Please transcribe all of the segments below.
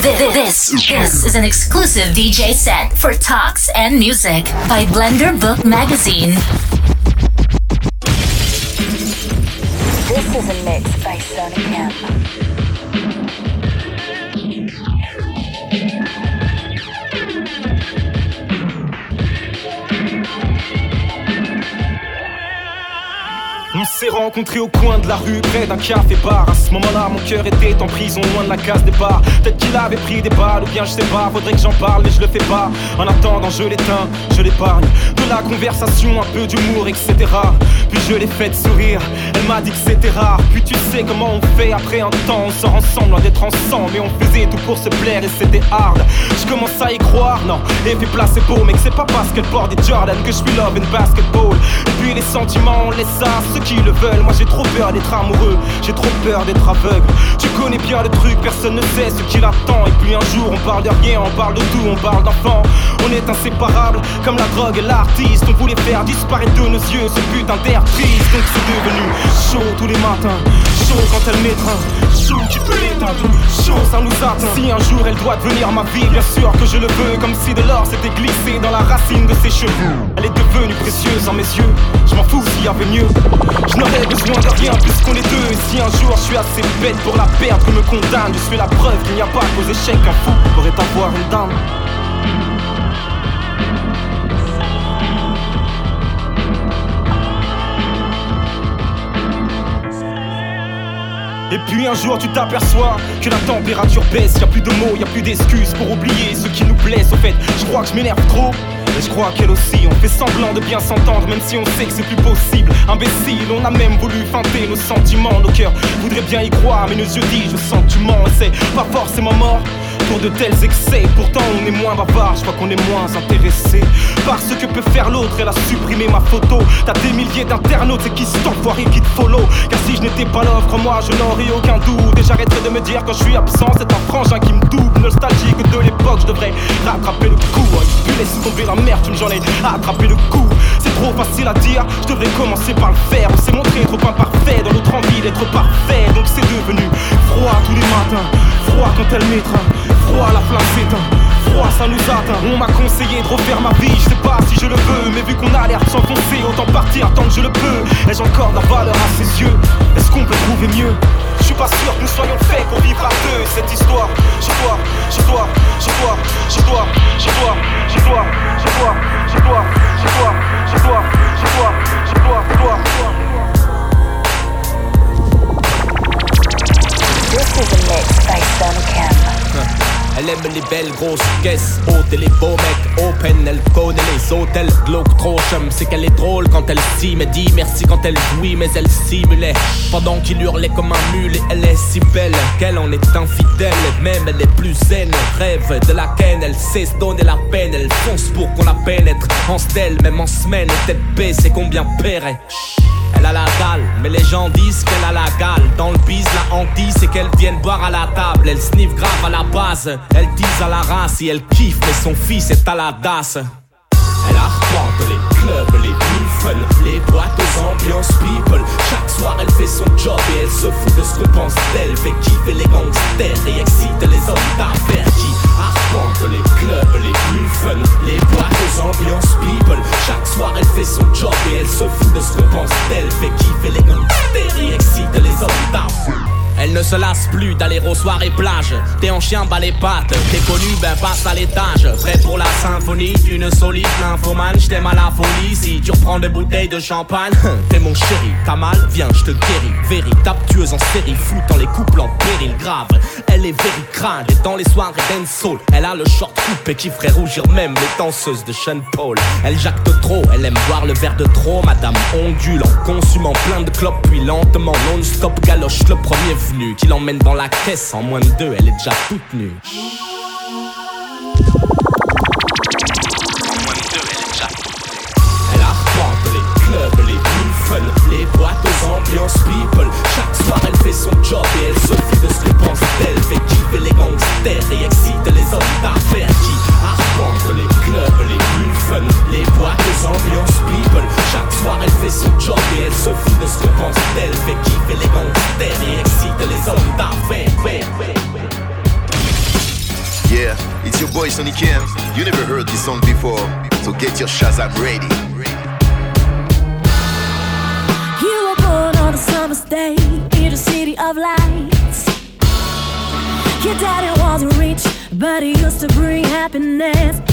This, this is an exclusive DJ set for talks and music by Blender Book Magazine. This is a mix by Sonic M. rencontrés au coin de la rue, près d'un café-bar. À ce moment-là, mon cœur était en prison, loin de la case des bars. Peut-être qu'il avait pris des balles, ou bien je sais pas, faudrait que j'en parle, mais je le fais pas. En attendant, je l'éteins, je l'épargne. De la conversation, un peu d'humour, etc. Puis je l'ai fait sourire, elle m'a dit que c'était rare. Puis tu sais comment on fait après un temps, on sort ensemble, loin d'être ensemble. Et on faisait tout pour se plaire, et c'était hard. Je commence à y croire, non, et puis mais que c'est pas parce qu'elle porte des Jordan que je suis love in basketball. Puis les sentiments, on laisse ça qui le veulent. Moi j'ai trop peur d'être amoureux, j'ai trop peur d'être aveugle. Tu connais bien le truc, personne ne sait ce qu'il attend. Et puis un jour on parle de rien, on parle de tout, on parle d'enfants. On est inséparables comme la drogue et l'artiste. On voulait faire disparaître de nos yeux ce putain d'air triste. Donc c'est devenu chaud tous les matins, chaud quand elle m'étreint, chaud tu peux l'éteindre, chaud ça nous atteint. Si un jour elle doit devenir ma vie, bien sûr que je le veux. Comme si de l'or s'était glissé dans la racine de ses cheveux. Elle est devenue précieuse en mes yeux, je m'en fous s'il y avait mieux. Je n'aurais besoin de rien puisqu'on est deux Et si un jour je suis assez bête pour la perdre que me condamne Je suis la preuve qu'il n'y a pas qu'aux échecs un fou pourrait avoir une dame Et puis un jour tu t'aperçois que la température baisse, y a plus de mots, y a plus d'excuses pour oublier ce qui nous blesse. Au fait, je crois que je m'énerve trop. Je crois qu'elle aussi, on fait semblant de bien s'entendre, même si on sait que c'est plus possible. Imbécile, on a même voulu feinter nos sentiments, nos cœurs voudraient bien y croire, mais nos yeux disent, je sens tu mens, c'est pas forcément mort pour de tels excès. Pourtant, on est moins bavard, je crois qu'on est moins intéressé par ce que peut faire l'autre. Elle a supprimé ma photo. T'as des milliers d'internautes et qui t'envoient et qui te follow? Car si je n'étais pas l'offre, moi je n'aurais aucun doute. Et j'arrêterais de me dire quand je suis absent, c'est un frangin qui me double. Nostalgique de l'époque, je devrais rattraper le coup. Tu laisses tomber la merde, tu me j'en ai attrapé le coup. C'est trop facile à dire, je devrais commencer par le faire. On s'est montré trop imparfait dans notre envie d'être parfait. Donc c'est devenu froid tous les matins, froid quand elle m'étreint froid, la flamme s'éteint. Froid, ça nous atteint. On m'a conseillé de refaire ma vie, je sais pas si je le veux. Mais vu qu'on a l'air de s'enfoncer, autant partir tant que je le peux. Ai-je encore la valeur à ses yeux? Est-ce qu'on peut trouver mieux? Je suis pas sûr que nous soyons faits pour vivre à deux cette histoire. Je dois, je dois, je dois, je dois, je dois, je dois, je dois, Les belles grosses caisses et les beaux mecs open. Elle connaît les hôtels glauques trop chum. C'est qu'elle est drôle quand elle s'y mais dit merci quand elle jouit, mais elle simulait. Pendant qu'il hurlait comme un mule, elle est si belle qu'elle en est infidèle. Même elle est plus zen, rêve de la ken. Elle sait se donner la peine, elle fonce pour qu'on la pénètre. En stèle, même en semaine, tête baissée, combien paierait? Elle a la dalle, mais les gens disent qu'elle a la gale. Dans le bise, la hantise, c'est qu'elle vienne boire à la table. Elle sniffe grave à la base, elle dise à la race et elle kiffe, mais son fils est à la dasse. Elle arpente les clubs, les fun, les boîtes aux ambiances people. Chaque soir, elle fait son job et elle se fout de ce qu'on pense d'elle. Fait kiffer les gangsters et excite les hommes d'affaires se lasse plus d'aller aux soirées plages. T'es en chien, bas les pattes. T'es connu, ben passe à l'étage. Prêt pour la symphonie d'une solide nymphomane. J't'aime à la folie si tu reprends des bouteilles de champagne. T'es mon chéri, t'as mal, viens, je te guéris. Véritable tueuse en série, foutant les couples en péril grave. Elle est very crade et dans les soirées soul Elle a le short coupé qui ferait rougir même les danseuses de Sean Paul. Elle jacte trop, elle aime boire le verre de trop. Madame ondule en consumant plein de clopes, puis lentement non-stop galoche le premier qui l'emmène dans la caisse en moins de deux, elle est déjà toute nue. Les clubs, les les boîtes aux ambiances people. Chaque soir elle fait son get your Shazam ready. You were born on a summer's day in the city of lights. Your daddy wasn't rich, but he used to bring happiness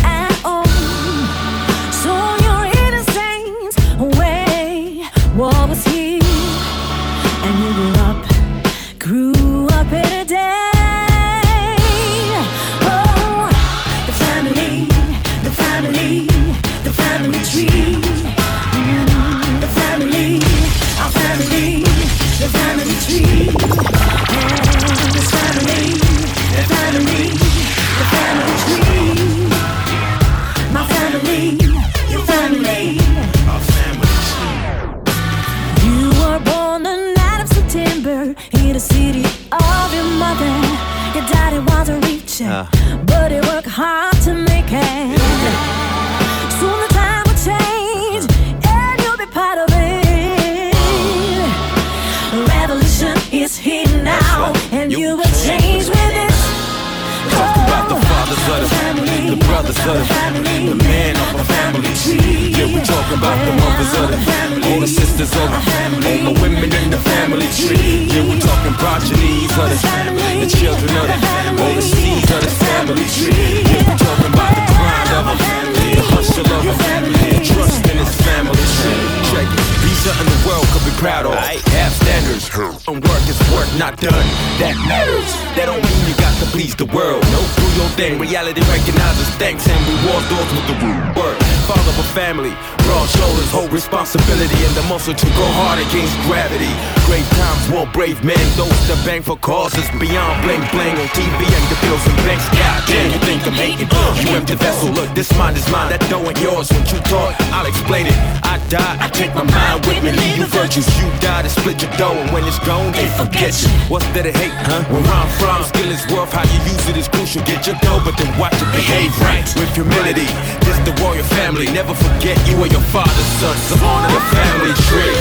not done. That matters. That don't mean you got to please the world. No, do your thing. Reality recognizes thanks and rewards those with the word. Father of a family, broad shoulders, hold responsibility and the muscle to go hard against gravity. Great times, more brave men, those that bang for causes beyond bling bling on TV and the bills and banks. God damn, you think I'm hating? Uh, you empty vessel, look, this mind is mine, that dough ain't yours. When you talk, I'll explain it. I die, I take my mind with me, leave you virtues. You die to split your dough, and when it's gone, they forget you. What's there to hate, huh? Where I'm from, skill is worth, how you use it is crucial. Get your dough, but then watch it behave right. With humility, this the royal family. Never forget you are your father's son, so honor the family tree.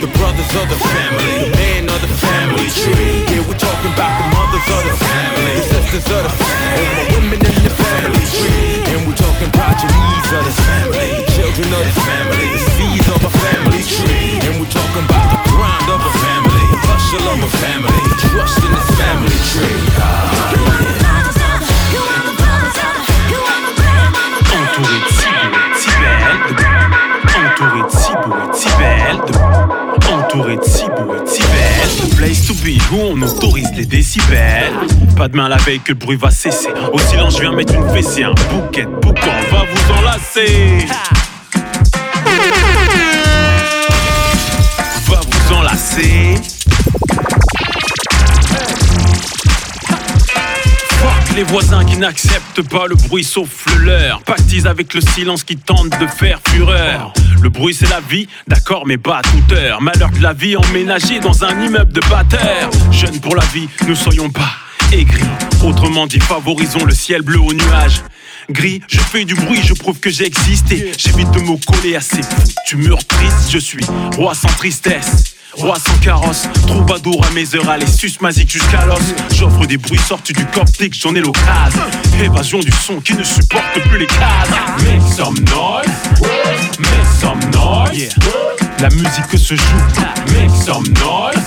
The brothers of the family, the man of the family tree. Yeah, we're talking about the mothers of the family, the sisters of the family, the women in the family tree. And we're talking progenies of the family, the children of the family, the seeds of a family tree. And we're talking about the grind of a family, the hustle of a family, the trust in this family tree. Entouré de si beaux et belles, de- entouré de si beaux et belles. The place to be où on autorise les décibels. Pas de main la veille que le bruit va cesser. Au silence, je viens mettre une fessée, un bouquet de boucan va vous enlacer. Va vous enlacer. Les voisins qui n'acceptent pas le bruit sauf le leur. Pactise avec le silence qui tente de faire fureur. Le bruit c'est la vie, d'accord mais pas à toute heure. Malheur de la vie emménagée dans un immeuble de batteur. Jeunes pour la vie, ne soyons pas aigris. Autrement dit, favorisons le ciel bleu aux nuages. Gris, je fais du bruit, je prouve que j'ai existé. J'évite de me coller à ces tu murs tristes. Je suis roi sans tristesse. Roi sans carrosse, troubadour à mes heures, allez, sus masique jusqu'à l'os. J'offre des bruits sortis du coptique, j'en ai l'occasion. Évasion du son qui ne supporte plus les cadres. Make some noise, make some noise. La musique se joue. Make some noise,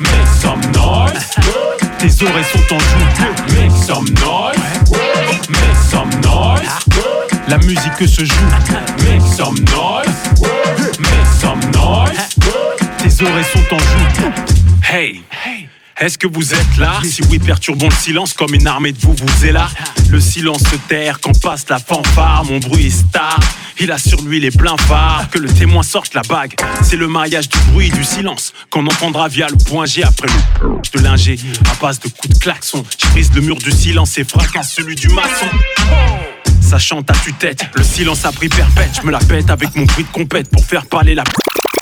make some noise. Tes oreilles sont en joue. Make some noise, make some noise. La musique se joue. Make some noise, make some noise. Tes oreilles sont en joue. Hey, est-ce que vous êtes là? Si oui, perturbons le silence comme une armée de vous vous est là. Le silence se terre quand passe la fanfare. Mon bruit est star. Il a sur lui les pleins phares. Que le témoin sorte la bague. C'est le mariage du bruit et du silence qu'on entendra via le point G après le de linger. À base de coups de klaxon, je brise le mur du silence et fracasse celui du maçon. Ça chante à tue-tête, le silence a pris perpète. Je me la pète avec mon bruit de compète pour faire parler la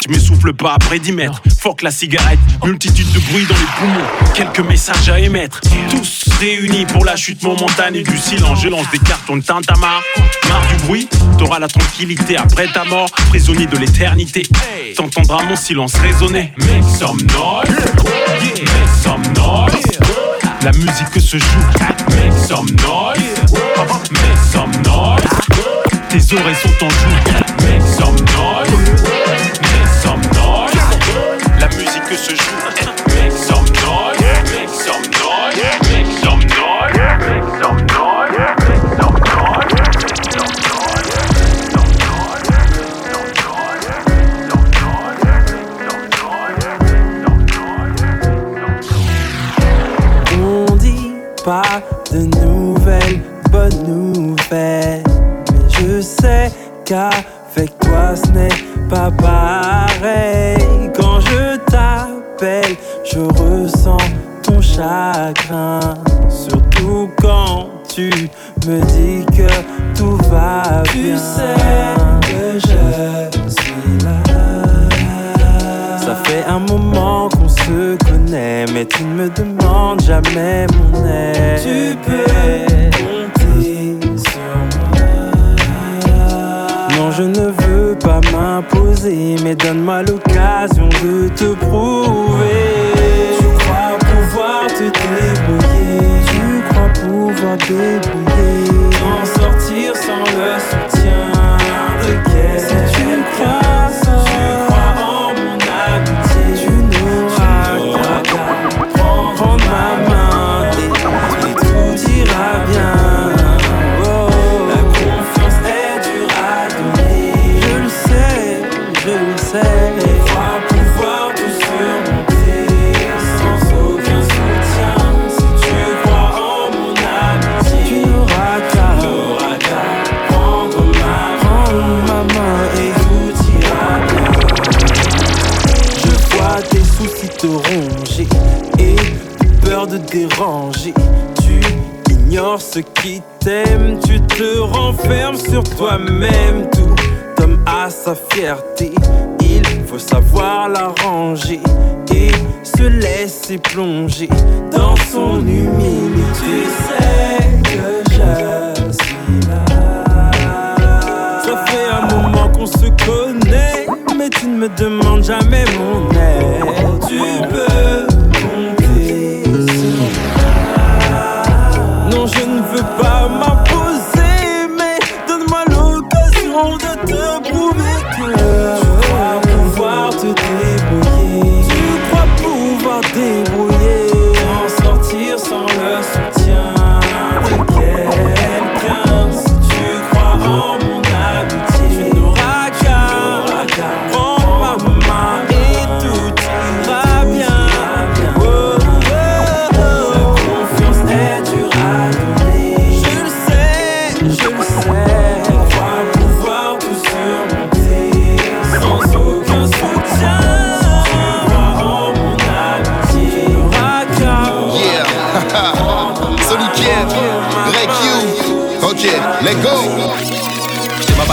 je m'essouffle pas après 10 mètres. Fuck la cigarette, multitude de bruit dans les poumons. Quelques messages à émettre. Tous réunis pour la chute momentanée du silence. Je lance des cartons de tintamarre. Marre du bruit, t'auras la tranquillité après ta mort. Prisonnier de l'éternité, t'entendras mon silence résonner. Make some noise, make some noise. La musique se joue. Make some noise. Make some noise. Tes oreilles sont tendues. Make some noise. Make noise. La musique se joue. Débrouiller, en sortir sans le soutien de guerre. Si tu crois, tu te renfermes sur toi-même. Tout homme a sa fierté, il faut savoir la ranger et se laisser plonger dans son humilité. Tu sais que je suis là. Ça fait un moment qu'on se connaît, mais tu ne me demandes jamais mon aide. Go.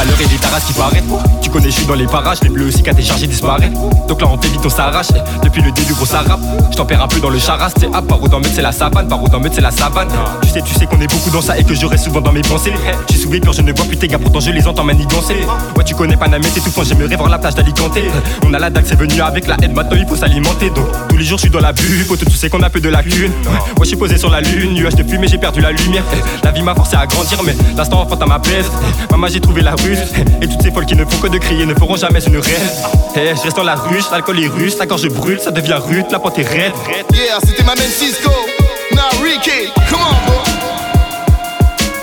J'ai ma valeur et j'ai ta race qui paraît. Tu connais, je suis dans les parages, les bleus aussi qu'à tes chargés disparaît. Donc là, on t'évite, on s'arrache. Depuis le début, gros, ça rappe. Je t'en perds un peu dans le charas. T'es à meute, c'est la savane. Paro dans meute, c'est la savane. Tu sais, tu sais qu'on est beaucoup dans ça et que je reste souvent dans mes pensées. J'ai sous peur, je ne vois plus tes gars, pourtant je les entends manigancer. Ouais, tu connais Panamé, t'es tout fond, j'aimerais voir la plage d'Alicante. On a la dague, c'est venu avec la haine, maintenant il faut s'alimenter. Donc tous les jours, je suis dans la bulle. Faut tu sais qu'on a peu de lacune. Ouais, je suis posé sur la lune, nuage de fumée, j'ai perdu la lumière. La vie m'a forcé à grandir, mais l'instant enfant à ma plaise. Maman, j'ai trouvé la Et toutes ces folles qui ne font que de crier ne feront jamais une rêve. Eh, je reste dans la ruche, l'alcool est russe, la gorge brûle, ça devient rude, la porte est raide. Yeah, c'était ma main Cisco. Now Ricky, come on, bro.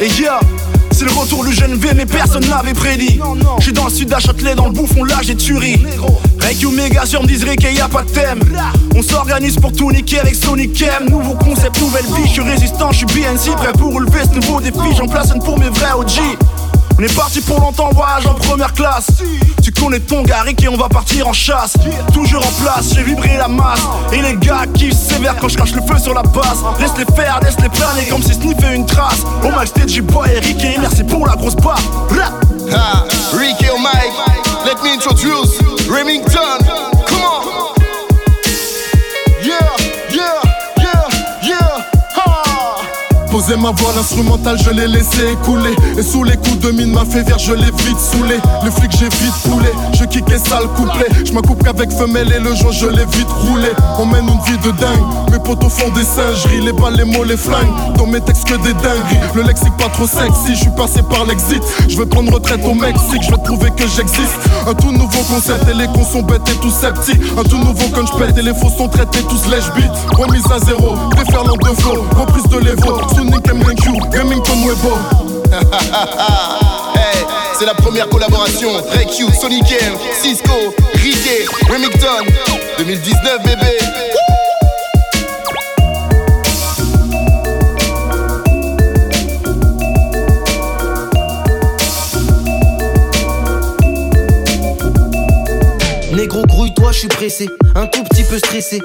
Et yeah, c'est le retour du jeune V, mais personne n'avait prédit. Je suis dans le sud à Châtelet, dans le bouffon, là j'ai tuerie. Rek you méga sur me disent Rick y a pas de thème. On s'organise pour tout niquer avec Sonic M. Nouveau concept, nouvelle vie, je suis résistant, je suis BNC, prêt pour relever ce nouveau défi. J'en place une pour mes vrais OG. On est parti pour longtemps, voyage en première classe. Tu connais ton gars, Rick, et on va partir en chasse. Toujours en place, j'ai vibré la masse. Et les gars kiffent sévère quand je crache le feu sur la base. Laisse les faire, laisse les planer comme si sniffer une trace. Au max stage, boy et Rick, et merci pour la grosse barre. Ha, Ricky oh Mike, let me introduce Remington. Posé ma voix, l'instrumental, je l'ai laissé couler. Et sous les coups de mine, m'a fait vert, je l'ai vite saoulé. Le flic, j'ai vite coulé. Je kick et sale couplet. Je m'accoupe qu'avec femelle et le joint, je l'ai vite roulé. On mène une vie de dingue. Mes potos font des singeries. Les balles, les mots, les flingues. Dans mes textes, que des dingueries. Le lexique pas trop sexy. Je suis passé par l'exit. Je vais prendre retraite au Mexique. Je vais prouver que j'existe. Un tout nouveau concept et les cons sont bêtes et tout sceptiques. Un tout nouveau quand je et les faux sont traités tous lèche beat. Remise à zéro. Déferlant de flow. Reprise de l'Evo. Remington Webo. hey, c'est la première collaboration. Ray Q, Sonic M, Cisco, Ricky, Remington. 2019, bébé. Négro, grouille-toi, je suis pressé, un tout petit peu stressé.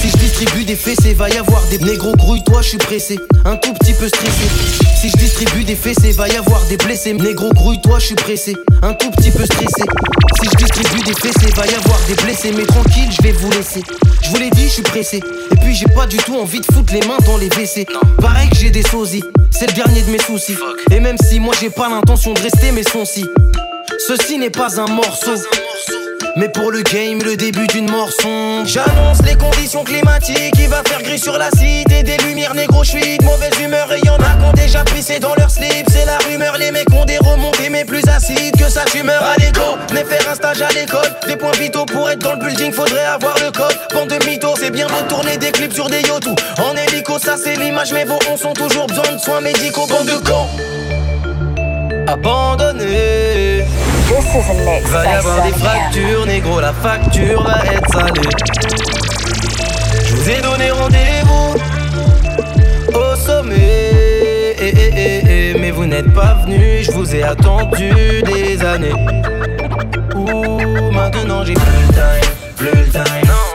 Si je distribue des fessées, va y avoir des négros, grouille-toi, je suis pressé, un tout petit peu stressé. Si je distribue des fessées, va y avoir des blessés. Négro, grouille-toi, je suis pressé, un tout petit peu stressé. Si je distribue des fessées, va y avoir des blessés. Mais tranquille, je vais vous laisser. Je vous l'ai dit, je suis pressé. Et puis j'ai pas du tout envie de foutre les mains dans les WC. Pareil que j'ai des sosies, c'est le dernier de mes soucis. Et même si moi j'ai pas l'intention de rester, mais son. Ceci n'est pas un morceau. Mais pour le game, le début d'une mort. J'annonce les conditions climatiques. Il va faire gris sur la cité. Des lumières négro, de mauvaise humeur. Et y'en a qui ont déjà pissé dans leur slip. C'est la rumeur, les mecs ont des remontées, mais plus acides que sa tumeur. Allez go, venez faire un stage à l'école. Des points vitaux pour être dans le building, faudrait avoir le code. Bande de mythos, c'est bien de tourner des clips sur des youtube. En hélico, ça c'est l'image, mais vos ondes sont toujours besoin de soins médicaux. Bande de cons abandonné. Va y avoir des fractures, négro, la facture va être salée. Je vous ai donné rendez-vous au sommet. Eh, eh, eh, mais vous n'êtes pas venu, je vous ai attendu des années. Ouh, maintenant j'ai plus le time, plus le time. Plus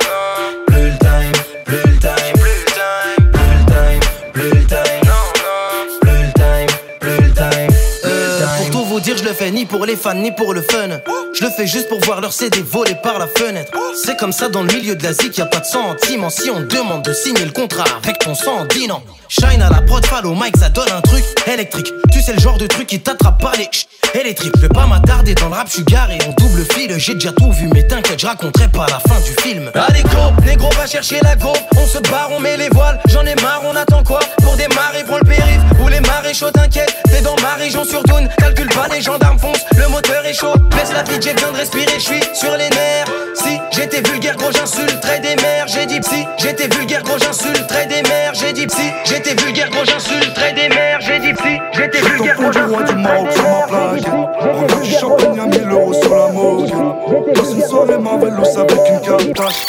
le fais ni pour les fans ni pour le fun. Je le fais juste pour voir leur CD voler par la fenêtre. C'est comme ça dans le milieu de l'Asie qu'il y a pas de sentiment. Si on demande de signer le contrat avec ton sang, dis non. Shine à la prod, fall au mic, ça donne un truc électrique. Tu sais le genre de truc qui t'attrape par les ch'ts électriques. Je vais pas m'attarder dans le rap, je suis garé en double fil. J'ai déjà tout vu, mais t'inquiète, je raconterai pas la fin du film. Allez go, négro va chercher la go. On se barre, on met les voiles. J'en ai marre, on attend quoi? Pour démarrer, prends le périph. Ou les marées chaudes, t'inquiète. T'es dans ma région sur Dune. Calcule pas, les gendarmes foncent. Le moteur est chaud. Baisse la j'ai besoin de respirer, je suis sur les nerfs. Si j'étais vulgaire, gros, j'insulterais des mères. J'ai dit si j'étais vulgaire, gros, j'insulterais des mères. J'ai dit si j'étais vulgaire, gros, j'insulterais des mères. J'ai dit si j'étais vulgaire, gros, du Maroc sur ma plaque. Revends du champagne à 1000 euros sur la moquette. Dans une soirée Marvelous avec une cartache.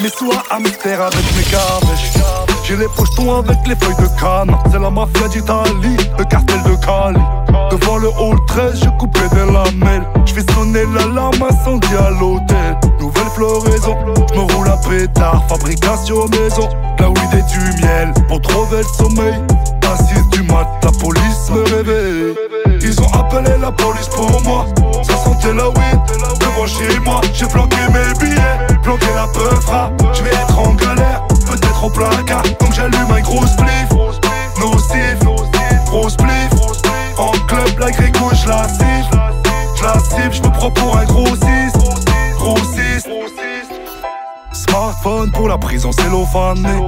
Mes soirs à mystère avec mes cabèches. J'ai les pochetons avec les feuilles de canne. C'est la mafia d'Italie, le cartel de Cali. Devant le hall 13, je coupais des lamelles. Je fais sonner l'alarme incendie à l'hôtel. Nouvelle floraison, je me roule à pétard. Fabrication maison, la weed et du miel. Pour trouver le sommeil, à 6 du mat, la police me réveille. Ils ont appelé la police pour moi. Ça sentait la weed devant chez moi. J'ai planqué mes billets, planqué la peufra. Je vais être en galère, peut-être au placard. Donc j'allume un gros spliff. Nocif, gros spliff. En club, la gréco, je la siffle. Je la siffle, je me prends pour un gros 6. Gros 6. Smartphone pour la prison cellophanée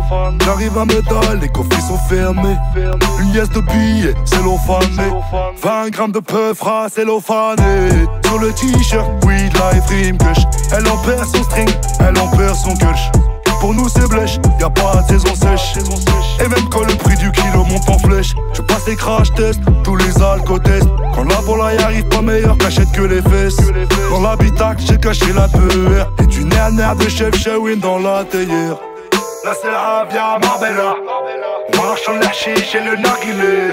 J'arrive à médaille, les coffres sont fermés Une liesse de billets cellophanée 20 grammes de peufra cellophané Sur le t-shirt, weed life rim kush Elle en perd son string, elle en perd son kush pour nous c'est blèche, y a pas de saison sèche. Et même quand le prix du kilo monte en flèche Je passe les crash tests, tous les alcotests Quand la volaille arrive pas meilleure cachette que les fesses. Dans l'habitacle j'ai caché la peur. Et du nerf de chef Shawin dans la théière. Là c'est la via Marbella. Marche en chiche et le narguilé.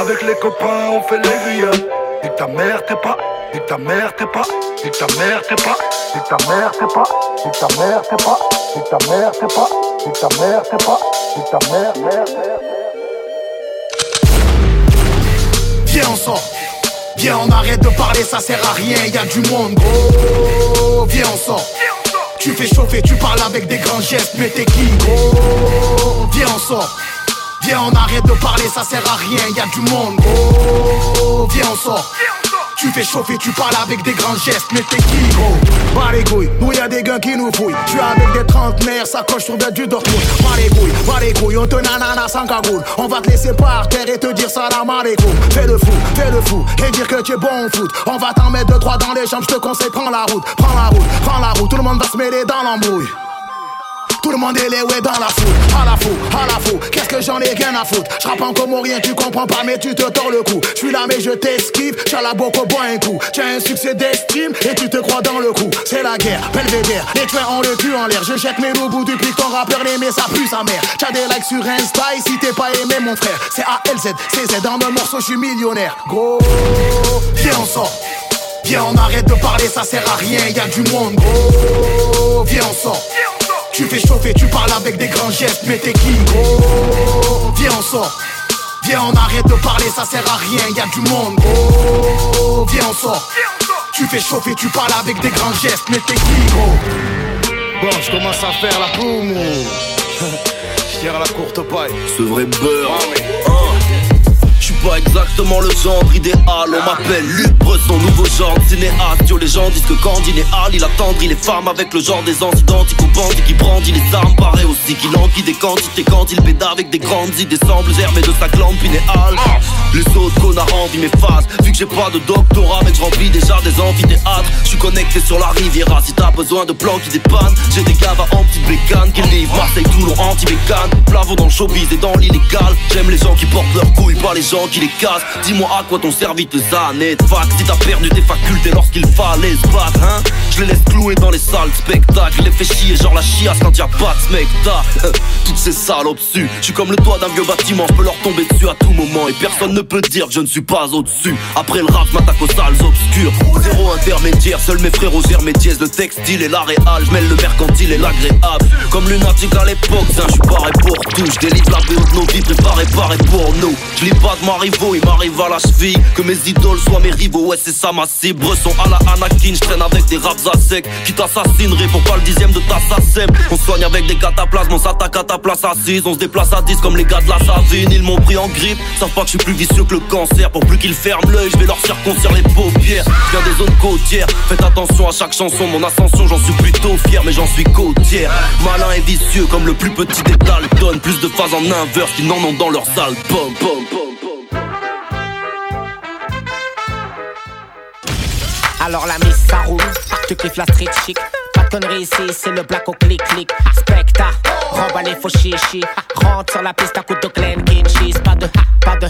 Avec les copains on fait les grillades Dis ta mère t'es pas, dis ta mère t'es pas, dis ta mère t'es pas, dis ta mère t'es pas, dis ta mère t'es pas, dis ta mère t'es pas, dis ta mère t'es pas, dis ta mère, mère, mère. Viens on sort. Viens on arrête de parler ça sert à rien y a du monde gros. Viens on sort. Tu fais chauffer tu parles avec des grands gestes mais t'es qui gros? Viens on sort Viens, on arrête de parler, ça sert à rien, y a du monde, gros. Viens, on sort. Tu fais chauffer, tu parles avec des grands gestes, mais t'es qui gros? Pas les couilles, nous y'a des gars qui nous fouillent. Tu es avec des trentenaires, ça coche sur du Dortmund Pas les couilles, pas les couilles, on te nanana sans cagoule. On va te laisser par terre et te dire ça la couilles. Fais le fou, fais le fou, et dire que tu es bon au foot. On va t'en mettre deux trois dans les jambes, je te conseille, prends la route Prends la route, prends la route, tout le monde va se mêler dans l'embrouille tout le monde est les ouais dans la foule, à la fou, à la fou. Qu'est-ce que j'en ai rien à foutre? Je en comme rien, tu comprends pas, mais tu te tords le cou. Je suis là, mais je t'esquive. J'ai la boca, bois un coup. As un succès d'estime et tu te crois dans le coup. C'est la guerre, belvédère. Les tueurs ont le cul en l'air. Je jette mes loups bout du ton rappeur mais ça pue sa mère. T'as des likes sur Insta et si t'es pas aimé, mon frère. C'est ALZ, CZ. Dans mon morceau, je suis millionnaire. Gros, viens, on sort. Viens, on arrête de parler, ça sert à rien. Y a du monde, gros. Viens, on sort. Tu fais chauffer, tu parles avec des grands gestes, mais t'es qui gros? Viens on sort. Viens on arrête de parler, ça sert à rien, y a du monde. Gros Viens on sort. Tu fais chauffer, tu parles avec des grands gestes, mais t'es qui gros? Bon je commence à faire la boum Je tire à la courte paille. Ce vrai beurre pas exactement le genre idéal. On m'appelle Luc son nouveau genre cinéaste. Yo les gens disent que quand Hal Il attendrit les femmes avec le genre des identiques aux bandits Qui brandit les armes paraît aussi qu'il enquille des quantités. Quand il pédale avec des grandes idées Semble germer de sa glande pinéale. Les autres connards envient mes phases Vu que j'ai pas de doctorat mais je remplis déjà des amphithéâtres. Je suis connecté sur la Riviera Si t'as besoin de plans qui dépannent. J'ai des gars en petite bécane Qui livrent. Marseille, Toulon, anti-bécane. Plavo dans le showbiz et dans l'illégal. J'aime les gens qui portent leurs couilles pas les gens Dis-moi à quoi t'ont servi tes années de fac si t'as perdu tes facultés lorsqu'il fallait se battre, hein. Je les laisse clouer dans les salles spectacle, les fais chier genre la chiasse quand y'a pas de spectacle. Toutes ces salopes su, je suis comme le toit d'un vieux bâtiment, je peux leur tomber dessus à tout moment et personne ne peut dire que je ne suis pas au-dessus. Après le rap, je m'attaque aux salles obscures. Zéro intermédiaire, seuls mes frérots gèrent mes dièses, le textile et la réal, je le mercantile et l'agréable. Comme lunatique à l'époque, je suis pareil pour tout, je délivre la BO de nos vies préparée, pareil pour nous. Je pas de Marivaux, il m'arrive à la cheville Que mes idoles soient mes rivaux, ouais c'est ça ma cible Bresson à la Anakin, traîne avec des raps à sec Qui t'assassineraient pour pas le dixième de ta sacem? On soigne avec des cataplasmes, on s'attaque à ta place assise. On se déplace à 10 comme les gars de la Ils m'ont pris en grippe, savent pas que je suis plus vicieux que le cancer. Pour plus qu'ils ferment l'œil, je vais leur circoncire les paupières. Je viens des zones côtières, faites attention à chaque chanson. Mon ascension j'en suis plutôt fier mais j'en suis côtière. Malin et vicieux comme le plus petit des Dalton. Plus de phases en inverse qu'ils n'en ont dans leur salle. Pom pom pom Alors la mise ça roule, tu kiffes la street chic. Pas de conneries ici, c'est le black au clic clic. Specta, remballé faux chichi. Rentre sur la piste à coup de clean cheese. Pas de, pas de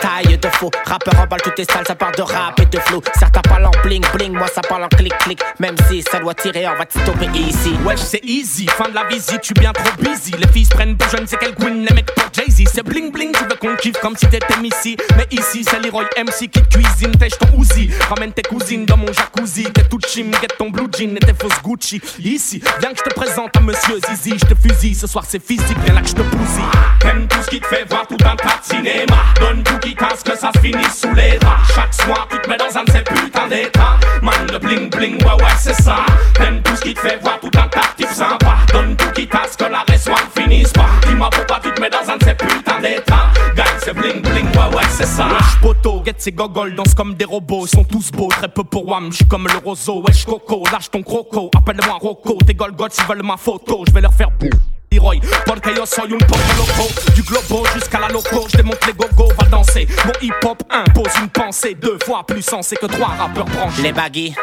taille de faux. Rappeur en balle, tout est sale, ça part de rap et de flow. Certains parlent en bling bling, moi ça parle en clic clic. Même si ça doit tirer, on va stopper ici. Wesh, c'est easy, fin de la visite, tu bien trop busy. Les filles prennent pour je ne sais quel queen, les mecs pour Jay-Z. C'est bling bling, tu veux qu'on kiffe comme si t'étais ici. Mais ici, c'est Leroy MC qui cuisine, tèche ton Uzi. Ramène tes cousines dans mon jacuzzi. T'es tout chim, get ton blue jean et tes fausses Gucci. Ici, viens que je te présente à monsieur Zizi. Je te fusille, ce soir c'est physique, viens là que je te bousille. T'aimes tout ce qui te fait voir tout un tas cinéma. Donne tout qui casse que ça se finisse sous les draps. Chaque soir, tu te mets dans un de ces putains d'états. Man, le bling bling, ouais, ouais, c'est ça. T'aimes tout ce qui te fait voir tout un de sympa. Donne tout qui casse que la ne finisse pas. Dis-moi pourquoi tu te mets dans un de ces putains d'états. Gagne, c'est bling bling, ouais, ouais, c'est ça. Wesh, poto, get ces gogoles, dansent comme des robots. Ils sont tous beaux, très peu pour Wam. J'suis comme le roseau, wesh, coco, lâche ton croco. Appelle-moi Rocco, tes golgotes, ils veulent ma photo. Je vais leur faire boum. Leroy. Porque yo soy un poco loco, du globo jusqu'à la loco. Je démonte les gogos, va danser. Mon hip-hop impose une pensée deux fois plus sensée que trois rappeurs branchés. Les baguilles,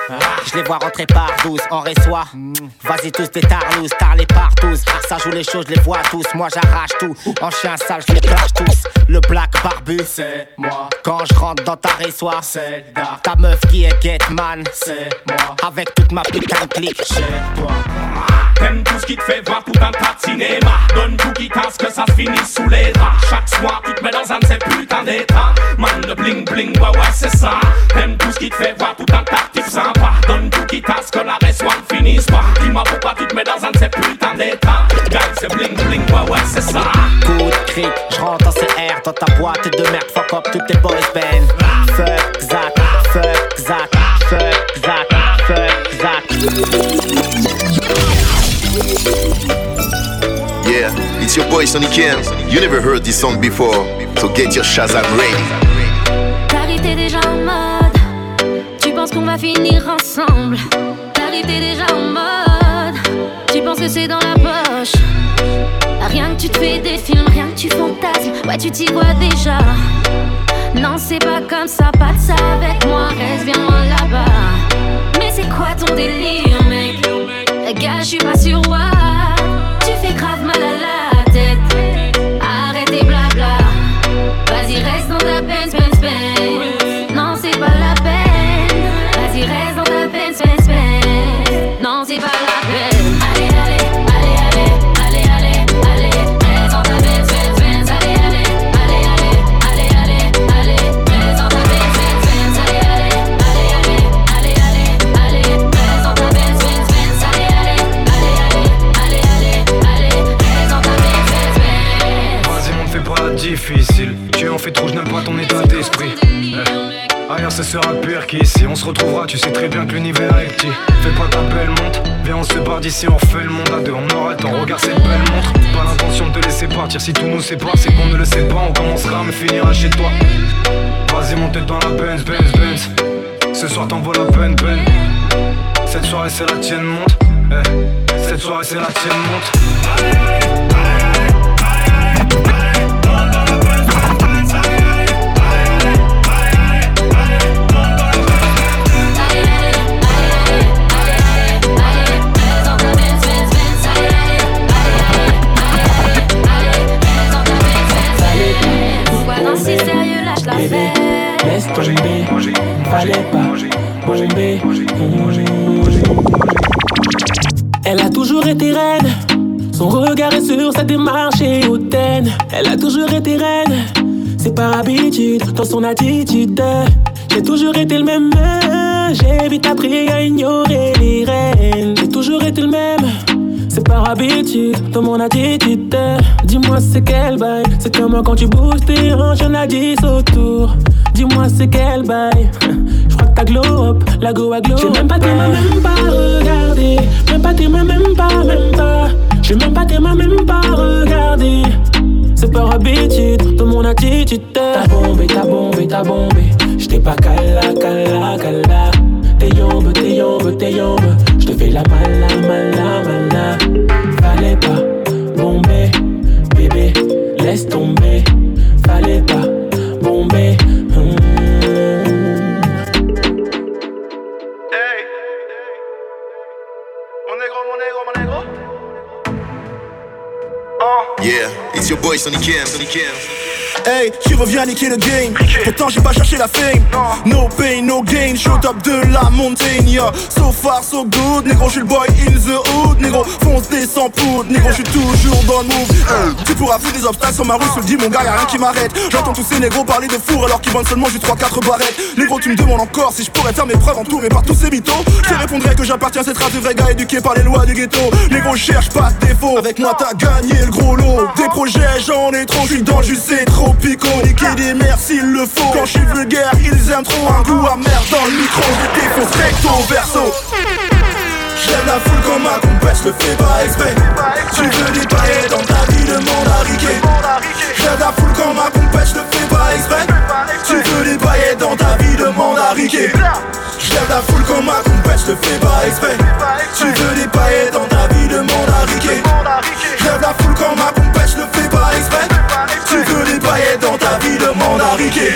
je les vois rentrer par douze en reçoit. Vas-y tous des tarlous, tar les partout. Ça joue les choses, je les vois tous. Moi j'arrache tout. En chien sale, je les clash tous. Le black barbu, c'est moi. Quand je rentre dans ta résoie, c'est Ta meuf qui est Getman, c'est moi. Avec toute ma putain de clique, chez toi. T'aimes tout ce qui te fait voir tout un tas de cinéma. Donne tout qui casse que ça se finisse sous les draps. Chaque soir, tu te mets dans un de ces putains d'états. Man, le bling bling, ouais, ouais, c'est ça. T'aimes tout ce qui te fait voir tout un tas de sympa. Donne tout qui casse que la raison ne finisse pas. Dis-moi pourquoi tu te mets dans un de ces putains d'états. Gagne, c'est bling bling, ouais, ouais, c'est ça. Coup de cri, j'rentre en CR dans ta boîte de merde. Fuck up toutes tes boys band. It's your boy Sonny Ken. You never heard this song before, so get your Shazam ready. T'arrives, t'es déjà en mode. Tu penses qu'on va finir ensemble? T'arrives, t'es déjà en mode. Tu penses que c'est dans la poche? Rien que tu te fais des films, rien que tu fantasmes. Ouais, tu t'y vois déjà. Non, c'est pas comme ça, pas de ça avec moi. Reste bien loin là-bas. Mais c'est quoi ton délire, mec? Gars, je suis pas sur. Tu fais grave mal à la Vas-y, reste dans ta peine, peine, peine. Non, c'est pas la peine. Vas-y, reste dans ta peine, peine, peine. Non, c'est pas la peine. D'ici, on refait le monde à deux. On aura le temps, regarde cette belle montre. Pas l'intention de te laisser partir. Si tout nous sépare, c'est qu'on ne le sait pas. On commencera, mais finira chez toi. Vas-y, mon tête dans la Benz, Benz, Benz. Ce soir, t'envoies la peine, peine. Cette soirée, c'est la tienne, monte. Eh, Cette soirée, c'est la tienne, monte. Dans son attitude. J'ai toujours été le même, j'ai vite appris à ignorer les reines. J'ai toujours été le même. C'est par habitude, dans mon attitude. Dis-moi c'est quel bail? C'est comme quand tu bouges tes hanches, y'en a 10 autour. Dis-moi c'est quel bail? Je crois que t'as glow up, la go à glow. J'ai même pas tes mains, même pas regardé. Même pas tes mains, même pas, même pas. J'ai même pas tes mains, même pas regardé. C'est par habitude, dans mon attitude. T'as bombé, t'as bombé, t'as bombé. J't'ai pas cala, cala, cala. T'es yombe, t'es yombe, t'es yombe. J'te fais la mala, mala, mala. Fallait pas bomber, bébé, laisse tomber. Fallait pas your boy Sonny Ken. Sonny Ken. Hey, qui revient niquer le game. Pourtant j'ai pas cherché la fame. No pain, no gain, je top de la montagne yeah. So far, so good, négro, je suis le boy in the hood. Négro, fonce des sans poudre, négro, je suis toujours dans le move. Hey, Tu pourras faire des obstacles sur ma rue, le dis mon gars, y'a rien qui m'arrête. J'entends tous ces négros parler de four alors qu'ils vendent seulement juste 3-4 barrettes. Négro, tu me demandes encore si je pourrais faire mes preuves entouré par tous ces mythos. Je te répondrais que j'appartiens à cette race de vrais gars éduqués par les lois du ghetto. Négro, cherche pas de défaut, avec moi t'as gagné le gros lot Suis dans le jus, c'est trop pico Niquer des mères s'il le faut. Quand je suis vulgaire, ils aiment trop un goût amer dans le micro. Je défonce recto verso. J'aime la foule comme ma compète, je le fais pas exprès. Tu veux des paillettes dans ta vie, demande à Riquet J'aime la foule comme ma compète, je le fais pas exprès. Tu veux des paillettes dans ta vie, demande à Riquet J'aime la foule comme ma compète, je le fais pas exprès. Tu veux des paillettes dans ta vie, demande à Riquet. J'aime la foule comme ma compète, je le fais pas exprès. Tu veux des paillettes dans ta vie, demande à Riquet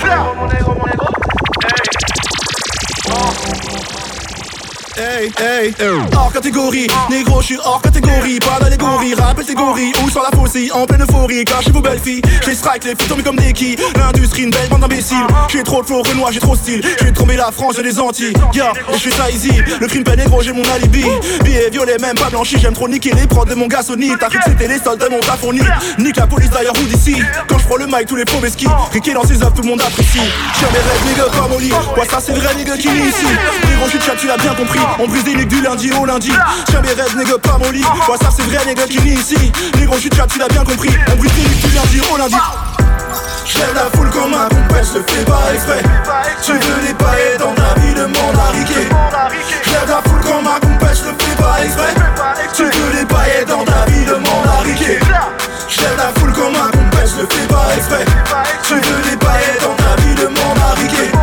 Hey, hey, hors catégorie, négro, je suis hors catégorie, pas d'allégorie, rappelle tes gorilles, ou sur la faucille, en pleine euphorie, cachez vos belles filles, j'ai strike les filles tombées comme des quilles, l'industrie, une belle bande d'imbéciles, j'ai trop de flow, Renoir, j'ai trop style, j'ai tromper la France, j'ai des Antilles, yeah, je fais ça easy, le crime peine négro, j'ai mon alibi, billet violet, même pas blanchi, j'aime trop niquer les prods de mon gars Sony, t'as cru que c'était les soldes de mon on nique, la police d'ailleurs ou d'ici, quand je prends le mic, tous les faux mesquis, Ricky dans ses œuvres, tout le monde apprécie, j'ai mes rêves, nigga, comme lit, ouais, ça c'est vrai nigga qui ici, négro, je suis tu l'as bien compris, on brise des nuques du lundi au lundi. Tiens mes rêves, nègre pas mon lit. WhatsApp, c'est vrai, nègre qui lit ici. Négro, je suis chat, tu l'as bien compris. On brise des nuques du lundi au lundi. J'aime la foule comme un compère, je fais pas exprès. Tu veux les pailler dans ta vie, demande à J'aime la foule comme un compère, je fais pas exprès. Tu veux les pailler dans ta vie, demande à J'aime la foule comme un compère, je fais pas exprès. Tu veux les pailler dans ta vie, demande à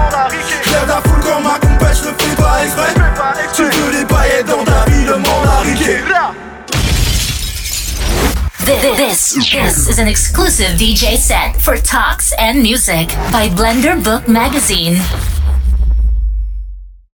This, this, this is an exclusive DJ set for Talks and Music by Blender Book Magazine.